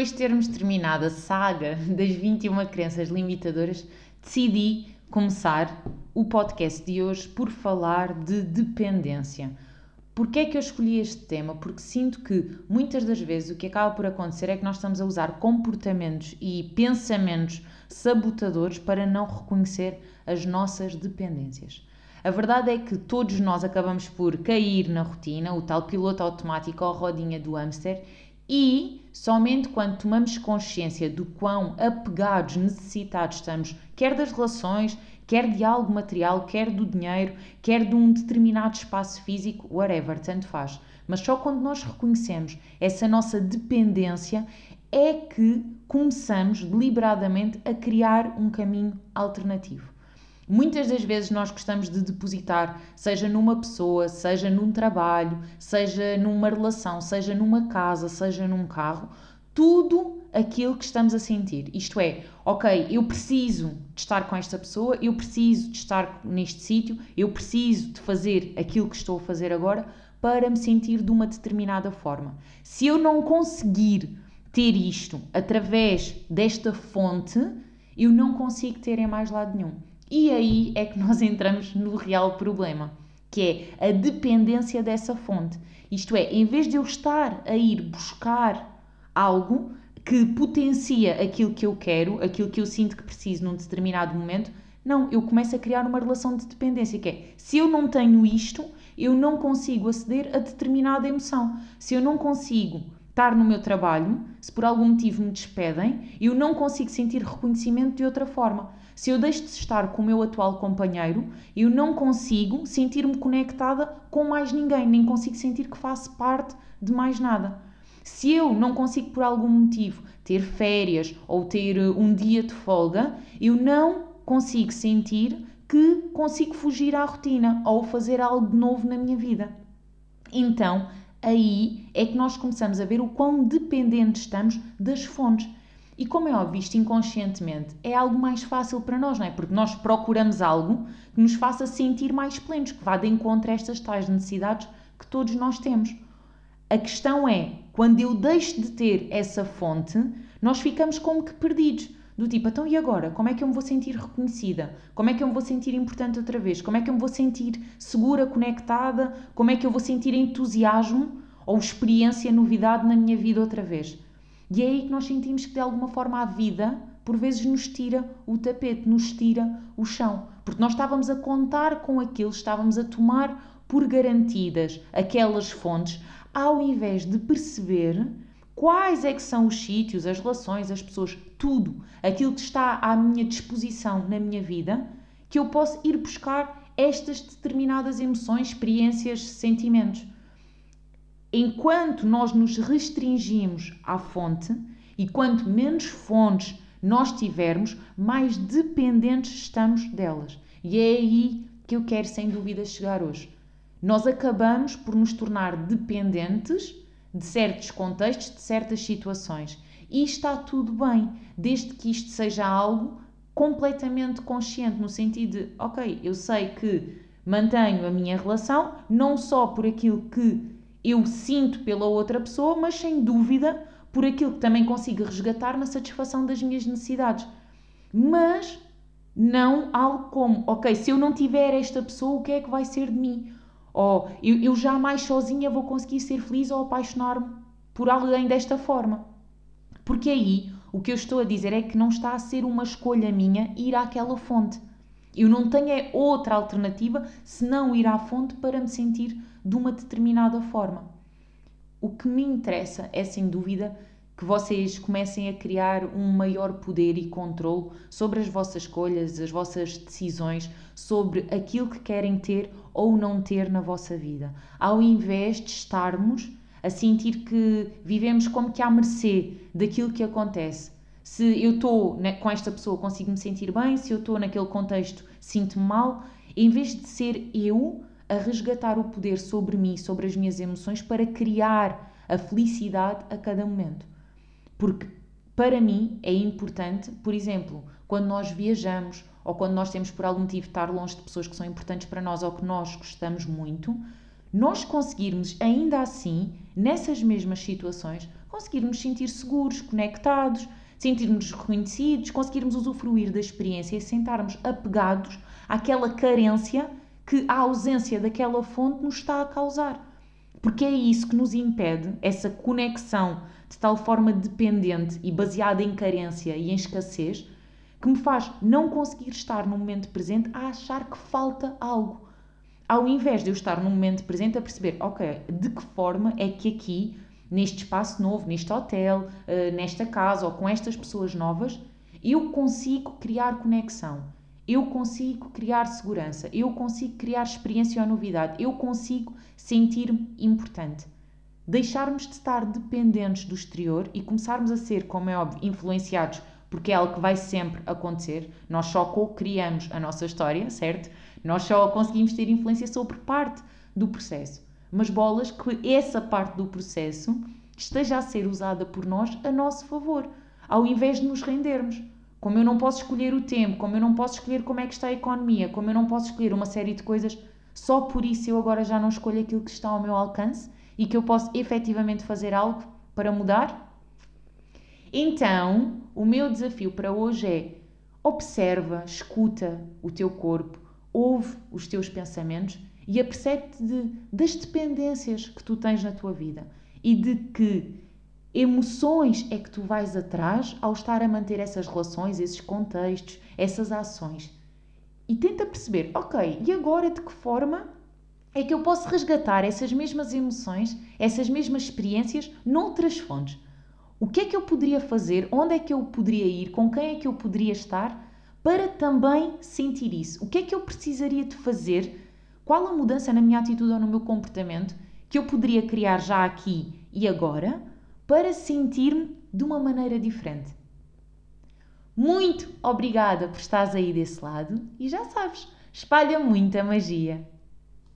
Depois de termos terminado a saga das 21 crenças limitadoras, decidi começar o podcast de hoje por falar de dependência. Porquê é que eu escolhi este tema? Porque sinto que muitas das vezes o que acaba por acontecer é que nós estamos a usar comportamentos e pensamentos sabotadores para não reconhecer as nossas dependências. A verdade é que todos nós acabamos por cair na rotina, o tal piloto automático ou rodinha do hamster, e somente quando tomamos consciência do quão apegados, necessitados estamos, quer das relações, quer de algo material, quer do dinheiro, quer de um determinado espaço físico, whatever, tanto faz. Mas só quando nós reconhecemos essa nossa dependência é que começamos deliberadamente a criar um caminho alternativo. Muitas das vezes nós gostamos de depositar, seja numa pessoa, seja num trabalho, seja numa relação, seja numa casa, seja num carro, tudo aquilo que estamos a sentir. Isto é, ok, eu preciso de estar com esta pessoa, eu preciso de estar neste sítio, eu preciso de fazer aquilo que estou a fazer agora para me sentir de uma determinada forma. Se eu não conseguir ter isto através desta fonte, eu não consigo ter em mais lado nenhum. E aí é que nós entramos no real problema, que é a dependência dessa fonte. Isto é, em vez de eu estar a ir buscar algo que potencia aquilo que eu quero, aquilo que eu sinto que preciso num determinado momento, não, eu começo a criar uma relação de dependência, que é, se eu não tenho isto, eu não consigo aceder a determinada emoção. Se eu não consigo estar no meu trabalho, se por algum motivo me despedem, eu não consigo sentir reconhecimento de outra forma. Se eu deixo de estar com o meu atual companheiro, eu não consigo sentir-me conectada com mais ninguém, nem consigo sentir que faço parte de mais nada. Se eu não consigo, por algum motivo, ter férias ou ter uh, um dia de folga, eu não consigo sentir que consigo fugir à rotina ou fazer algo de novo na minha vida. Então, aí é que nós começamos a ver o quão dependentes estamos das fontes. E como é óbvio, isto inconscientemente é algo mais fácil para nós, não é? Porque nós procuramos algo que nos faça sentir mais plenos, que vá de encontro a estas tais necessidades que todos nós temos. A questão é, quando eu deixo de ter essa fonte, nós ficamos como que perdidos. Do tipo, então e agora? Como é que eu me vou sentir reconhecida? Como é que eu me vou sentir importante outra vez? Como é que eu me vou sentir segura, conectada? Como é que eu vou sentir entusiasmo ou experiência, novidade na minha vida outra vez? E é aí que nós sentimos que de alguma forma a vida, por vezes, nos tira o tapete, nos tira o chão. Porque nós estávamos a contar com aquilo, estávamos a tomar por garantidas aquelas fontes, ao invés de perceber quais é que são os sítios, as relações, as pessoas, tudo, aquilo que está à minha disposição na minha vida, que eu posso ir buscar estas determinadas emoções, experiências, sentimentos enquanto nós nos restringimos à fonte e quanto menos fontes nós tivermos, mais dependentes estamos delas. E é aí que eu quero sem dúvida chegar hoje. Nós acabamos por nos tornar dependentes de certos contextos, de certas situações. E está tudo bem, desde que isto seja algo completamente consciente, no sentido de, ok, eu sei que mantenho a minha relação não só por aquilo que eu sinto pela outra pessoa, mas sem dúvida por aquilo que também consigo resgatar na satisfação das minhas necessidades. Mas não algo como, ok, se eu não tiver esta pessoa, o que é que vai ser de mim? Ou eu, eu jamais sozinha vou conseguir ser feliz ou apaixonar-me por alguém desta forma. Porque aí o que eu estou a dizer é que não está a ser uma escolha minha ir àquela fonte. Eu não tenho é outra alternativa senão ir à fonte para me sentir de uma determinada forma. O que me interessa é, sem dúvida, que vocês comecem a criar um maior poder e controle sobre as vossas escolhas, as vossas decisões, sobre aquilo que querem ter ou não ter na vossa vida, ao invés de estarmos a sentir que vivemos como que à mercê daquilo que acontece. Se eu estou com esta pessoa, consigo me sentir bem, se eu estou naquele contexto, sinto-me mal, em vez de ser eu a resgatar o poder sobre mim, sobre as minhas emoções, para criar a felicidade a cada momento. Porque para mim é importante, por exemplo, quando nós viajamos ou quando nós temos por algum motivo estar longe de pessoas que são importantes para nós ou que nós gostamos muito, nós conseguirmos ainda assim, nessas mesmas situações, conseguirmos sentir seguros, conectados, sentirmos reconhecidos, conseguirmos usufruir da experiência e sentarmos apegados àquela carência que a ausência daquela fonte nos está a causar. Porque é isso que nos impede, essa conexão de tal forma dependente e baseada em carência e em escassez, que me faz não conseguir estar no momento presente a achar que falta algo. Ao invés de eu estar no momento presente a perceber, ok, de que forma é que aqui, neste espaço novo, neste hotel, eh, nesta casa ou com estas pessoas novas, eu consigo criar conexão eu consigo criar segurança, eu consigo criar experiência ou novidade, eu consigo sentir-me importante. Deixarmos de estar dependentes do exterior e começarmos a ser, como é óbvio, influenciados, porque é algo que vai sempre acontecer. Nós só co-criamos a nossa história, certo? Nós só conseguimos ter influência sobre parte do processo. Mas bolas que essa parte do processo esteja a ser usada por nós a nosso favor, ao invés de nos rendermos como eu não posso escolher o tempo, como eu não posso escolher como é que está a economia, como eu não posso escolher uma série de coisas, só por isso eu agora já não escolho aquilo que está ao meu alcance e que eu posso efetivamente fazer algo para mudar? Então, o meu desafio para hoje é observa, escuta o teu corpo, ouve os teus pensamentos e apercebe-te de, das dependências que tu tens na tua vida e de que emoções é que tu vais atrás ao estar a manter essas relações, esses contextos, essas ações. E tenta perceber, ok, e agora de que forma é que eu posso resgatar essas mesmas emoções, essas mesmas experiências noutras fontes? O que é que eu poderia fazer? Onde é que eu poderia ir? Com quem é que eu poderia estar? Para também sentir isso. O que é que eu precisaria de fazer? Qual a mudança na minha atitude ou no meu comportamento que eu poderia criar já aqui e agora? para sentir-me de uma maneira diferente. Muito obrigada por estares aí desse lado e já sabes, espalha muita magia.